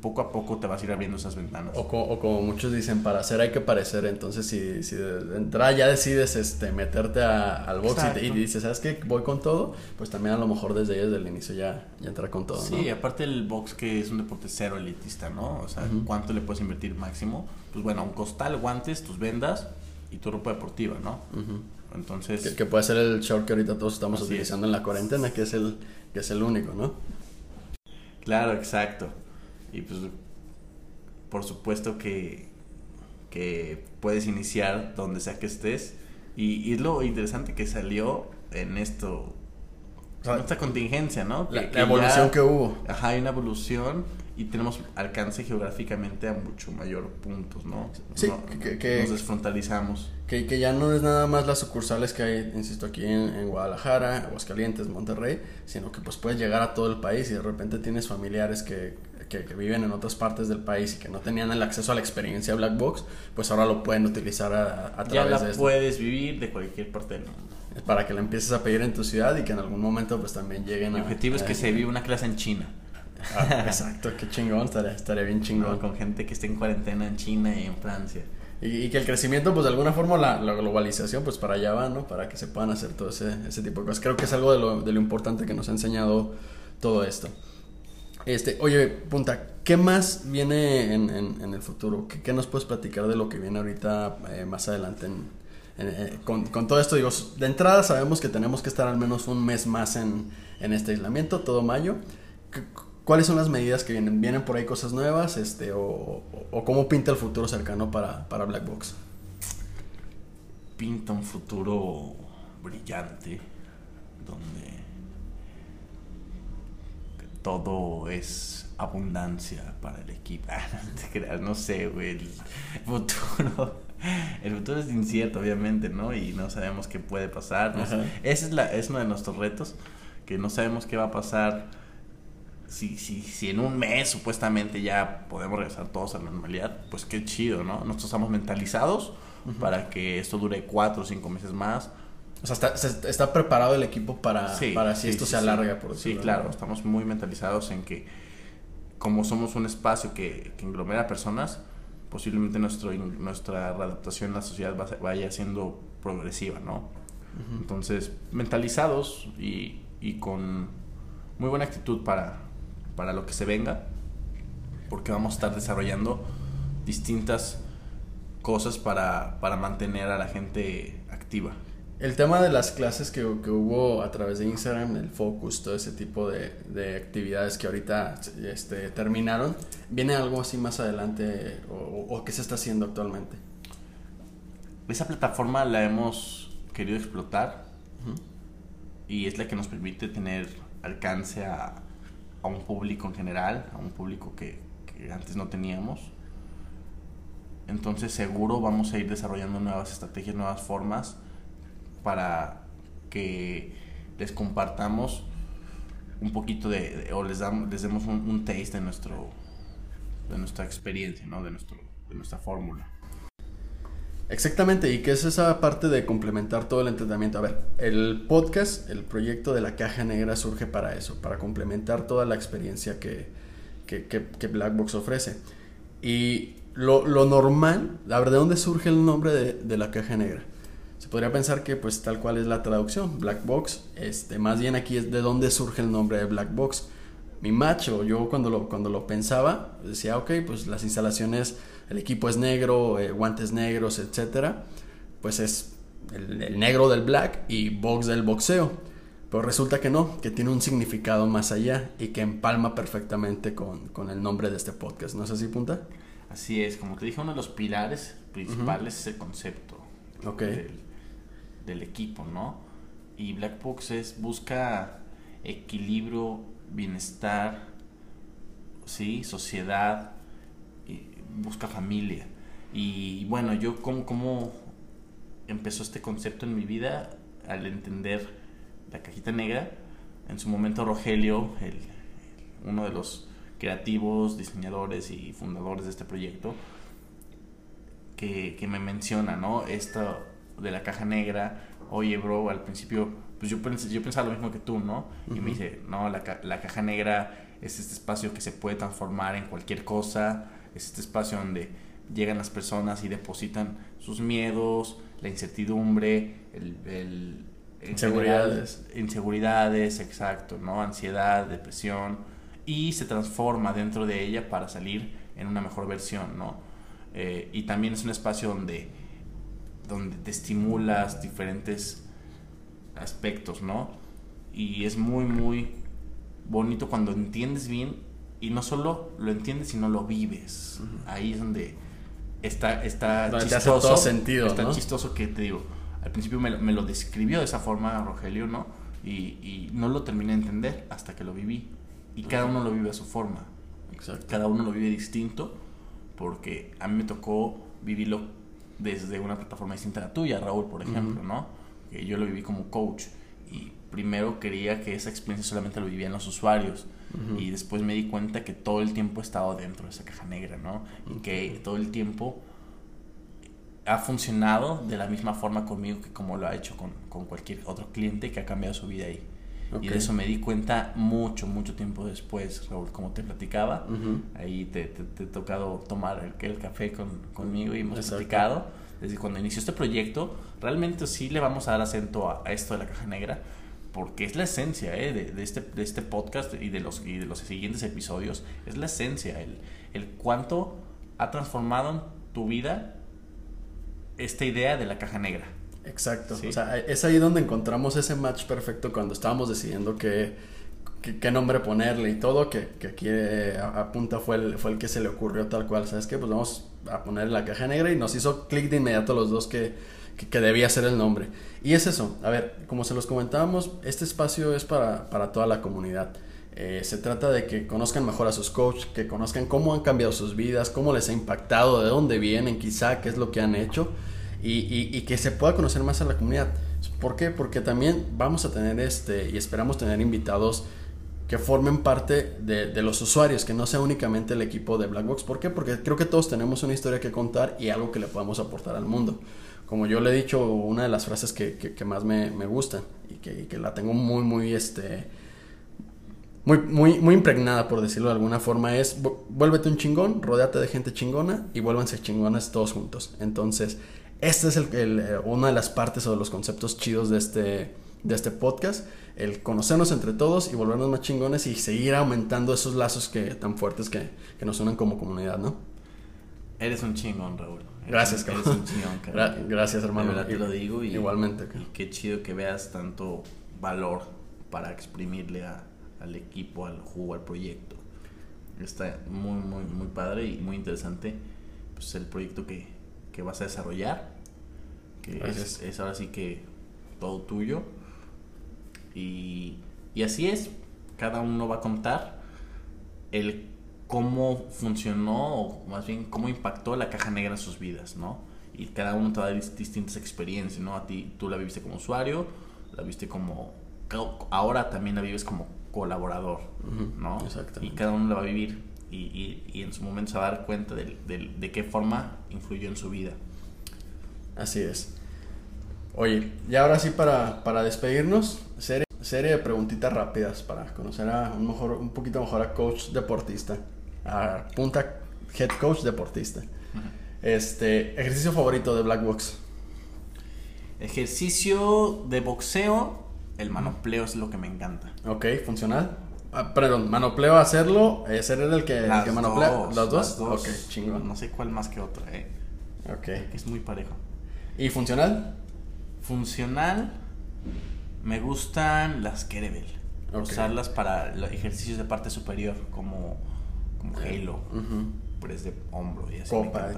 Poco a poco te vas a ir abriendo esas ventanas. O, co- o como muchos dicen, para hacer hay que parecer. Entonces, si, si de entrada ya decides este, meterte a- al box y, te- y Exacto. dices, ¿sabes qué? Voy con todo, pues también a lo mejor desde ahí, desde el inicio ya, ya entrar con todo, Sí, ¿no? aparte el box que es un deporte cero elitista, ¿no? O sea, Ujú. ¿cuánto le puedes invertir máximo? Pues bueno, un costal, guantes, tus vendas y tu ropa deportiva, ¿no? Ujú. Entonces... Que, que puede ser el short que ahorita todos estamos utilizando en la cuarentena, que es el, que es el único, ¿no? Claro, exacto. Y pues, por supuesto que, que puedes iniciar donde sea que estés. Y, y es lo interesante que salió en esto, en esta contingencia, ¿no? La, Que- la evolución ya- que hubo. Ajá, hay una evolución y tenemos alcance geográficamente a mucho mayor puntos, ¿no? Sí, No- que- que- nos desfrontalizamos. Que, que ya no es nada más las sucursales que hay, insisto, aquí en, en Guadalajara, Aguascalientes, Monterrey, sino que pues puedes llegar a todo el país y de repente tienes familiares que, que, viven en otras partes del país y que no tenían el acceso a la experiencia Black Box, pues ahora lo pueden utilizar a, a Ya través la de esto. puedes vivir de cualquier parte del mundo. Para que la empieces a pedir en tu ciudad y que en algún momento pues también lleguen Mi a... objetivo es que a- se viva una clase en China. Ah, exacto, qué chingón, estaría, estaría bien ¿no? chingón. Con gente que esté en cuarentena en China y en Francia. Y, y que el crecimiento, pues de alguna forma, la, la globalización, pues para allá va, ¿no? Para que se puedan hacer todo ese, ese tipo de cosas. Creo que es algo de lo, de lo importante que nos ha enseñado todo esto. Este, oye, punta, ¿qué más viene en, en- en el futuro? ¿Qué, qué nos puedes platicar de lo que viene ahorita eh, más adelante en- eh, con, con todo esto? Digo, de entrada sabemos que tenemos que estar al menos un mes más en, en este aislamiento, todo mayo. ¿Qué- ¿Cuáles son las medidas que vienen? ¿Vienen por ahí cosas nuevas? Este, o, o- o cómo pinta el futuro cercano para, para Black Box? pinta un futuro brillante donde todo es abundancia para el equipo. Ah, no te creas, no sé, güey. El futuro, el futuro es incierto, obviamente, ¿no? Y no sabemos qué puede pasar. no sé. Ese es, la, es uno de nuestros retos, que no sabemos qué va a pasar. Si, si, si en un mes supuestamente ya podemos regresar todos a la normalidad, pues qué chido, ¿no? Nosotros estamos mentalizados para que esto dure cuatro o cinco meses más. O sea, está, está preparado el equipo para, Sí, para si sí, esto sí, se sí. alarga, por Sí, decirlo claro, ¿no? estamos muy mentalizados en que como somos un espacio que, que englomera personas, posiblemente nuestro, nuestra readaptación a la sociedad va- vaya siendo progresiva, ¿no? Entonces, mentalizados y, y con muy buena actitud para, para lo que se venga, porque vamos a estar desarrollando distintas cosas para, para mantener a la gente activa. El tema de las clases que, que hubo a través de Instagram, el focus, todo ese tipo de, de actividades que ahorita este, terminaron, ¿viene algo así más adelante o, qué se está haciendo actualmente? Esa plataforma la hemos querido explotar y es la que nos permite tener alcance a a un público en general, a un público que, antes no teníamos. Entonces seguro vamos a ir desarrollando nuevas estrategias, nuevas formas para que les compartamos un poquito de, o les, damos, les demos un, un, taste de, nuestro, de nuestra experiencia, ¿no? de, nuestro, de nuestra fórmula. Exactamente, y que es esa parte de complementar todo el entrenamiento. A ver, el podcast, el proyecto de la caja negra surge para eso, para complementar toda la experiencia que, que, que, que Blackbox ofrece. Y lo, lo, normal, a ver, ¿de dónde surge el nombre de, de, la caja negra? Se podría pensar que pues tal cual es la traducción, Black Box, este, más bien aquí es de dónde surge el nombre de Black Box. Mi macho, yo cuando lo, cuando lo pensaba, decía, ok, pues las instalaciones, el equipo es negro, eh, guantes negros, etcétera, pues es el, el negro del black y box del boxeo. Pero resulta que no, que tiene un significado más allá y que empalma perfectamente con, con el nombre de este podcast. ¿No es así, Punta? Así es, como te dije, uno de los pilares principales uh -huh. es el concepto okay. del, del, equipo, ¿no? Y Black Box es, busca equilibrio, bienestar, ¿sí? Sociedad, busca familia. Y bueno, yo como, como empezó este concepto en mi vida al entender la cajita negra, en su momento Rogelio, el, uno de los creativos, diseñadores y fundadores de este proyecto, que, que, me menciona, ¿no? Esto de la caja negra, oye, bro, al principio, pues yo, pensé, yo pensaba lo mismo que tú, ¿no? Uh -huh. Y me dice, no, la, la caja negra es este espacio que se puede transformar en cualquier cosa, es este espacio donde llegan las personas y depositan sus miedos, la incertidumbre, el, el inseguridades. General, inseguridades, exacto, ¿no? Ansiedad, depresión y se transforma dentro de ella para salir en una mejor versión, ¿no? Eh, y también es un espacio donde, donde te estimulas diferentes aspectos, ¿no? Y es muy, muy bonito cuando entiendes bien y no solo lo entiendes, sino lo vives. Uh -huh. Ahí es donde está, está donde chistoso. Hace todo sentido, está ¿no? chistoso que te digo, al principio me, me, lo describió de esa forma Rogelio, ¿no? Y, y, no lo terminé de entender hasta que lo viví. Y cada uno lo vive a su forma. Exacto. Cada uno lo vive distinto porque a mí me tocó vivirlo desde una plataforma distinta a la tuya, Raúl, por ejemplo, uh -huh. ¿no? Que yo lo viví como coach y primero quería que esa experiencia solamente lo vivían los usuarios uh -huh. y después me di cuenta que todo el tiempo he estado dentro de esa caja negra, ¿no? Y uh -huh. que todo el tiempo ha funcionado de la misma forma conmigo que como lo ha hecho con, con cualquier otro cliente que ha cambiado su vida ahí. Okay. Y de eso me di cuenta mucho, mucho tiempo después, Raúl, como te platicaba. Uh -huh. Ahí te, te, te, he tocado tomar el, el café con, conmigo y hemos Exacto. platicado. Desde cuando inició este proyecto, realmente sí le vamos a dar acento a, a esto de la caja negra, porque es la esencia ¿eh? de, de, este, de este podcast y de, los, y de los siguientes episodios. Es la esencia, el, el cuánto ha transformado en tu vida esta idea de la caja negra. Exacto. ¿Sí? O sea, es ahí donde encontramos ese match perfecto cuando estábamos decidiendo qué, qué, qué nombre ponerle y todo, que, que aquí eh, a, punta fue el, fue el que se le ocurrió tal cual. ¿Sabes qué? Pues vamos a poner la caja negra y nos hizo clic de inmediato los dos que, que, debía ser el nombre. Y es eso. A ver, como se los comentábamos, este espacio es para, para toda la comunidad. Eh, se trata de que conozcan mejor a sus coaches, que conozcan cómo han cambiado sus vidas, cómo les ha impactado, de dónde vienen, quizá, qué es lo que han hecho y, y, que se pueda conocer más a la comunidad. ¿Por qué? Porque también vamos a tener este y esperamos tener invitados que formen parte de, de, los usuarios, que no sea únicamente el equipo de Blackbox. ¿Por qué? Porque creo que todos tenemos una historia que contar y algo que le podamos aportar al mundo. Como yo le he dicho, una de las frases que, que, más me, me gustan y que, que la tengo muy, muy, este, muy, muy, muy impregnada, por decirlo de alguna forma, es vuélvete un chingón, rodéate de gente chingona y vuélvanse chingones todos juntos. Entonces, esta es el, el, una de las partes o de los conceptos chidos de este, de este podcast. El conocernos entre todos y volvernos más chingones y seguir aumentando esos lazos que, tan fuertes que, que nos unen como comunidad, ¿no? Eres un chingón, Raúl. Gracias, Eres un chingón, Gra Gracias, hermano. De verdad te lo digo. Y, Igualmente. Y qué chido que veas tanto valor para exprimirle a, al equipo, al juego, al proyecto. Está muy, muy, muy padre y muy interesante pues, el proyecto que, que vas a desarrollar. Que es, es, ahora sí que todo tuyo. Y, y así es. Cada uno va a contar el cómo funcionó, o más bien cómo impactó la caja negra en sus vidas, ¿no? Y cada uno te da dis- distintas experiencias, ¿no? A ti, tú la viviste como usuario, la viste como... Ahora también la vives como colaborador, ¿no? exactamente. Y cada uno la va a vivir y, y, y en su momento se va a dar cuenta del- de qué forma influyó en su vida. Así es. Oye, y ahora sí para, para despedirnos, serie, serie de preguntitas rápidas para conocer a un, mejor, un poquito mejor a coach deportista, punta head coach deportista. Este, ejercicio favorito de Black Box. Ejercicio de boxeo, el manopleo es lo que me encanta. Ok, funcional. Ah, perdón, manopleo hacerlo, eh, ser el que, el que manoplea. ¿Los dos? las dos. Ok, chingón. No sé cuál más que otra, eh. Ok. Es muy parejo. ¿Y funcional? Funcional, me gustan las kettlebell. Ok. Usarlas para los ejercicios de parte superior, como, como Halo, Ujú. press de hombro y así. Copa.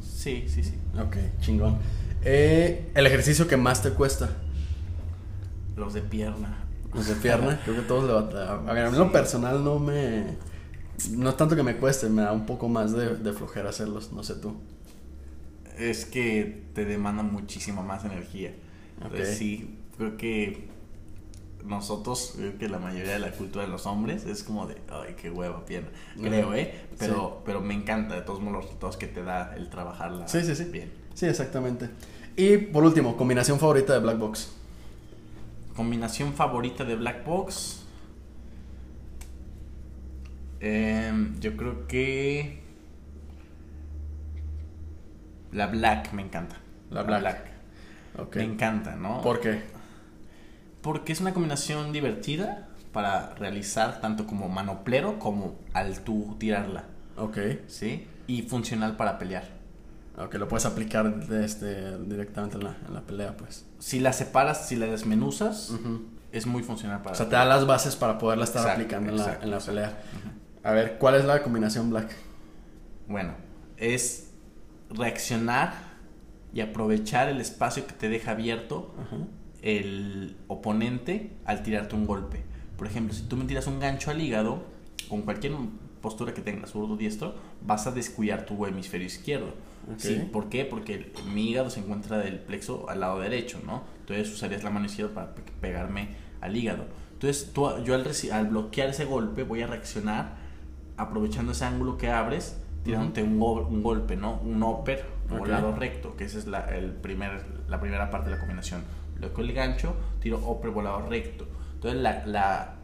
Sí, sí, sí. Ok, chingón. Eh, el ejercicio que más te cuesta. Los de pierna. Los de pierna, creo que todos le a... Ver, a mí lo personal no me... No es tanto que me cueste, me da un poco más de, de flojera hacerlos, no sé tú. Es que te demanda muchísima más energía. Entonces, sí, creo que nosotros, creo que la mayoría de la cultura de los hombres es como de, ay, qué hueva, pierna. Creo, ¿eh? Pero, pero me encanta de todos modos los resultados que te da el trabajarla Sí, sí, sí. bien. Sí, exactamente. Y por último, combinación favorita de Black Box. Combinación favorita de Black Box. Em, yo creo que. La Black me encanta. La Black. Me encanta, ¿no? ¿Por qué? Porque es una combinación divertida para realizar tanto como manoplero como al tú tirarla, Ok. ¿sí? Y funcional para pelear. Ok, lo puedes aplicar este, directamente en la, en la pelea, pues. Si la separas, si la desmenuzas, es muy funcional para O sea, te da las bases para poderla estar Exacto, aplicando en la, en la pelea. A ver, ¿cuál es la combinación Black? Bueno, es reaccionar y aprovechar el espacio que te deja abierto Ajá. El oponente al tirarte un golpe. Por ejemplo, si tú me tiras un gancho al hígado, con cualquier postura que tengas, zurdo o diestro, vas a descuidar tu hemisferio izquierdo. ¿Sí? ¿Por qué? Porque el- mi hígado se encuentra del plexo al lado derecho, ¿no? Entonces usarías la mano izquierda para pe- pegarme al hígado. Entonces tú, yo al, al bloquear ese golpe voy a reaccionar aprovechando ese ángulo que abres, tirándote un, go- un golpe, ¿no? Un upper Ok. volado recto, que esa es la, el primer, la primera parte de la combinación. Bloqueo el gancho, tiro upper volado recto. Entonces la, la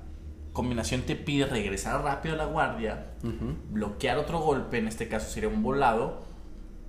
combinación te pide regresar rápido a la guardia, bloquear otro golpe, en este caso sería un volado,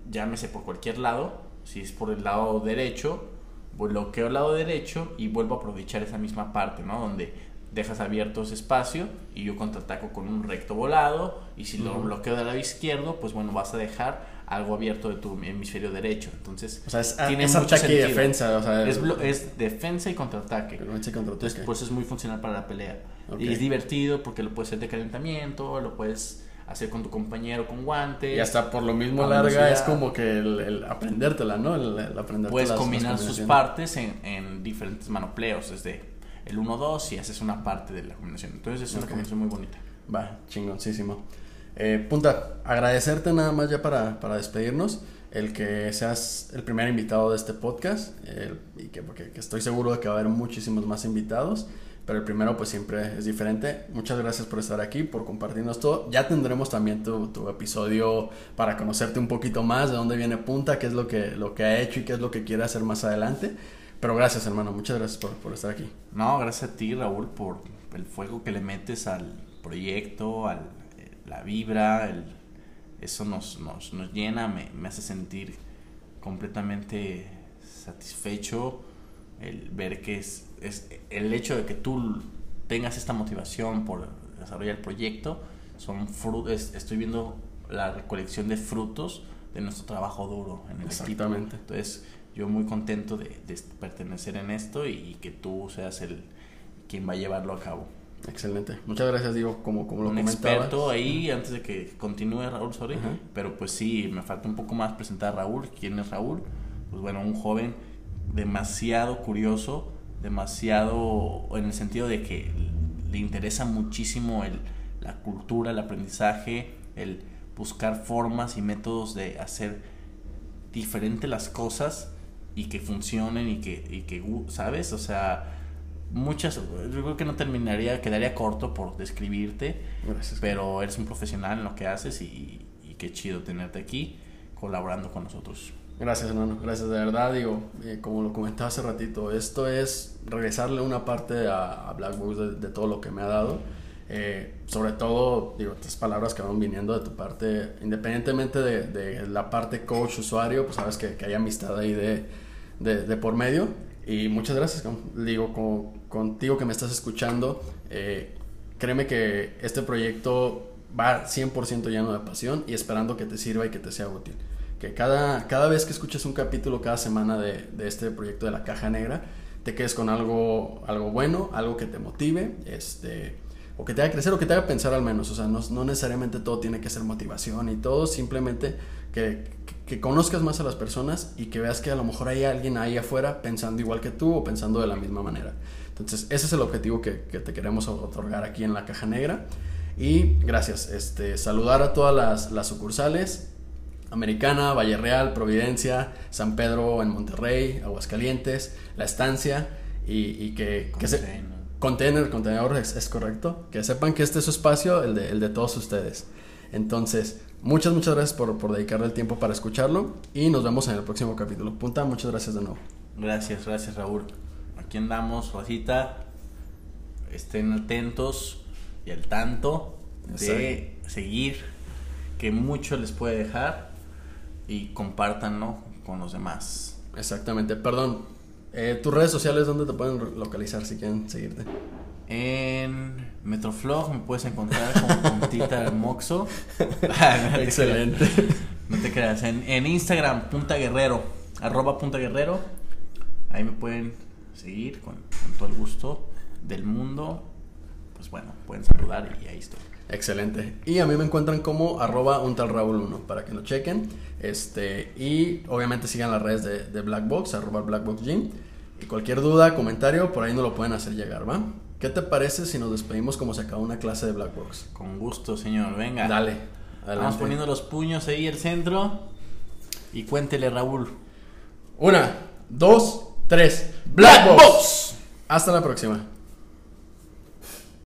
llámese por cualquier lado, si es por el lado derecho, bloqueo el lado derecho y vuelvo a aprovechar esa misma parte, ¿no? Donde dejas abierto ese espacio y yo contraataco con un recto volado y si lo bloqueo del lado izquierdo, pues bueno, vas a dejar algo abierto de tu hemisferio derecho. Entonces, O sea, es, tiene es mucho y defensa. O sea, Es, defensa y contraataque. Entonces, pues es muy funcional para la pelea. Y es divertido porque lo puedes hacer de calentamiento, lo puedes hacer con tu compañero con guantes. Y hasta por lo mismo larga velocidad. es como que el, el aprendértela, ¿no? El, el Puedes combinar sus partes en, en diferentes manopleos, desde el 1-2 y haces una parte de la combinación. Entonces es una Ok. combinación muy bonita. Va, chingoncísimo. Eh, punta, agradecerte nada más ya para, para despedirnos, el que seas el primer invitado de este podcast, el- y que, porque que estoy seguro de que va a haber muchísimos más invitados, pero el primero pues siempre es diferente. Muchas gracias por estar aquí, por compartirnos todo. Ya tendremos también tu, tu episodio para conocerte un poquito más, de dónde viene Punta, qué es lo que, lo que ha hecho y qué es lo que quiere hacer más adelante. Pero gracias hermano, muchas gracias por, por estar aquí. No, gracias a ti, Raúl, por el fuego que le metes al proyecto, al eh, la vibra, el- eso nos, nos, nos llena, me, me hace sentir completamente satisfecho el ver que es, es el hecho de que tú tengas esta motivación por desarrollar el proyecto, son fru- es- estoy viendo la recolección de frutos de nuestro trabajo duro en el equipo. Exactamente. Entonces, yo muy contento de, de pertenecer en esto y que tú seas el quien va a llevarlo a cabo. Excelente. Muchas gracias, Diego, como, como lo Un comentabas. experto ahí, antes de que continúe Raúl, sorry, pero pues sí, me falta un poco más presentar a Raúl. ¿Quién es Raúl? Pues bueno, un joven demasiado curioso, demasiado en el sentido de que le interesa muchísimo el, la cultura, el aprendizaje, el buscar formas y métodos de hacer diferente las cosas y que funcionen y que, y que ¿sabes? O sea, muchas, yo creo que no terminaría, quedaría corto por describirte, pero eres un profesional en lo que haces y, y, qué chido tenerte aquí colaborando con nosotros. Gracias, hermano, gracias de verdad, digo, eh, como lo comentaba hace ratito, esto es regresarle una parte a, a Black de, de, todo lo que me ha dado. Eh, sobre todo, digo, estas palabras que van viniendo de tu parte, independientemente de, de la parte coach-usuario, pues sabes que, que hay amistad ahí de, de, por medio. Y muchas gracias, digo, contigo que me estás escuchando. Eh, créeme que este proyecto va 100% lleno de pasión y esperando que te sirva y que te sea útil. Que cada, cada vez que escuches un capítulo cada semana de, de este proyecto de la caja negra, te quedes con algo, algo bueno, algo que te motive, este, o que te haga crecer o que te haga pensar al menos. O sea, no, no necesariamente todo tiene que ser motivación y todo, simplemente que, que, conozcas más a las personas y que veas que a lo mejor hay alguien ahí afuera pensando igual que tú o pensando de la misma manera. Entonces, ese es el objetivo que, que te queremos otorgar aquí en la caja negra. Y gracias, este, saludar a todas las, las sucursales, Americana, Valle Real, Providencia, San Pedro en Monterrey, Aguascalientes, La Estancia y, y que, que se, container, contenedor es, es, correcto, que sepan que este es su espacio, el de, el de todos ustedes. Entonces, muchas, muchas gracias por, por, dedicarle el tiempo para escucharlo y nos vemos en el próximo capítulo. Punta, muchas gracias de nuevo. Gracias, gracias Raúl. Aquí andamos, Rosita. Estén atentos y al tanto de seguir, que mucho les puede dejar y compártanlo con los demás. Exactamente, perdón. Eh, ¿Tus redes sociales dónde te pueden localizar si quieren seguirte? En Metroflog me puedes encontrar con Puntita Moxo. Excelente. No te creas. En, en, Instagram, Punta Guerrero, arroba Punta Guerrero. Ahí me pueden seguir con, con todo el gusto del mundo. Pues bueno, pueden saludar y ahí estoy. Excelente. Y a mí me encuentran como arroba un tal Raúl 1 para que lo chequen. Este, y obviamente sigan las redes de, de Blackbox, arroba Blackbox Gym. Y cualquier duda, comentario, por ahí no lo pueden hacer llegar, ¿va? ¿Qué te parece si nos despedimos como se acabó una clase de Blackbox? Con gusto, señor. Venga. Dale. Adelante. Vamos poniendo los puños ahí el centro. Y cuéntele, Raúl. Una, dos, tres. Blackbox. Hasta la próxima.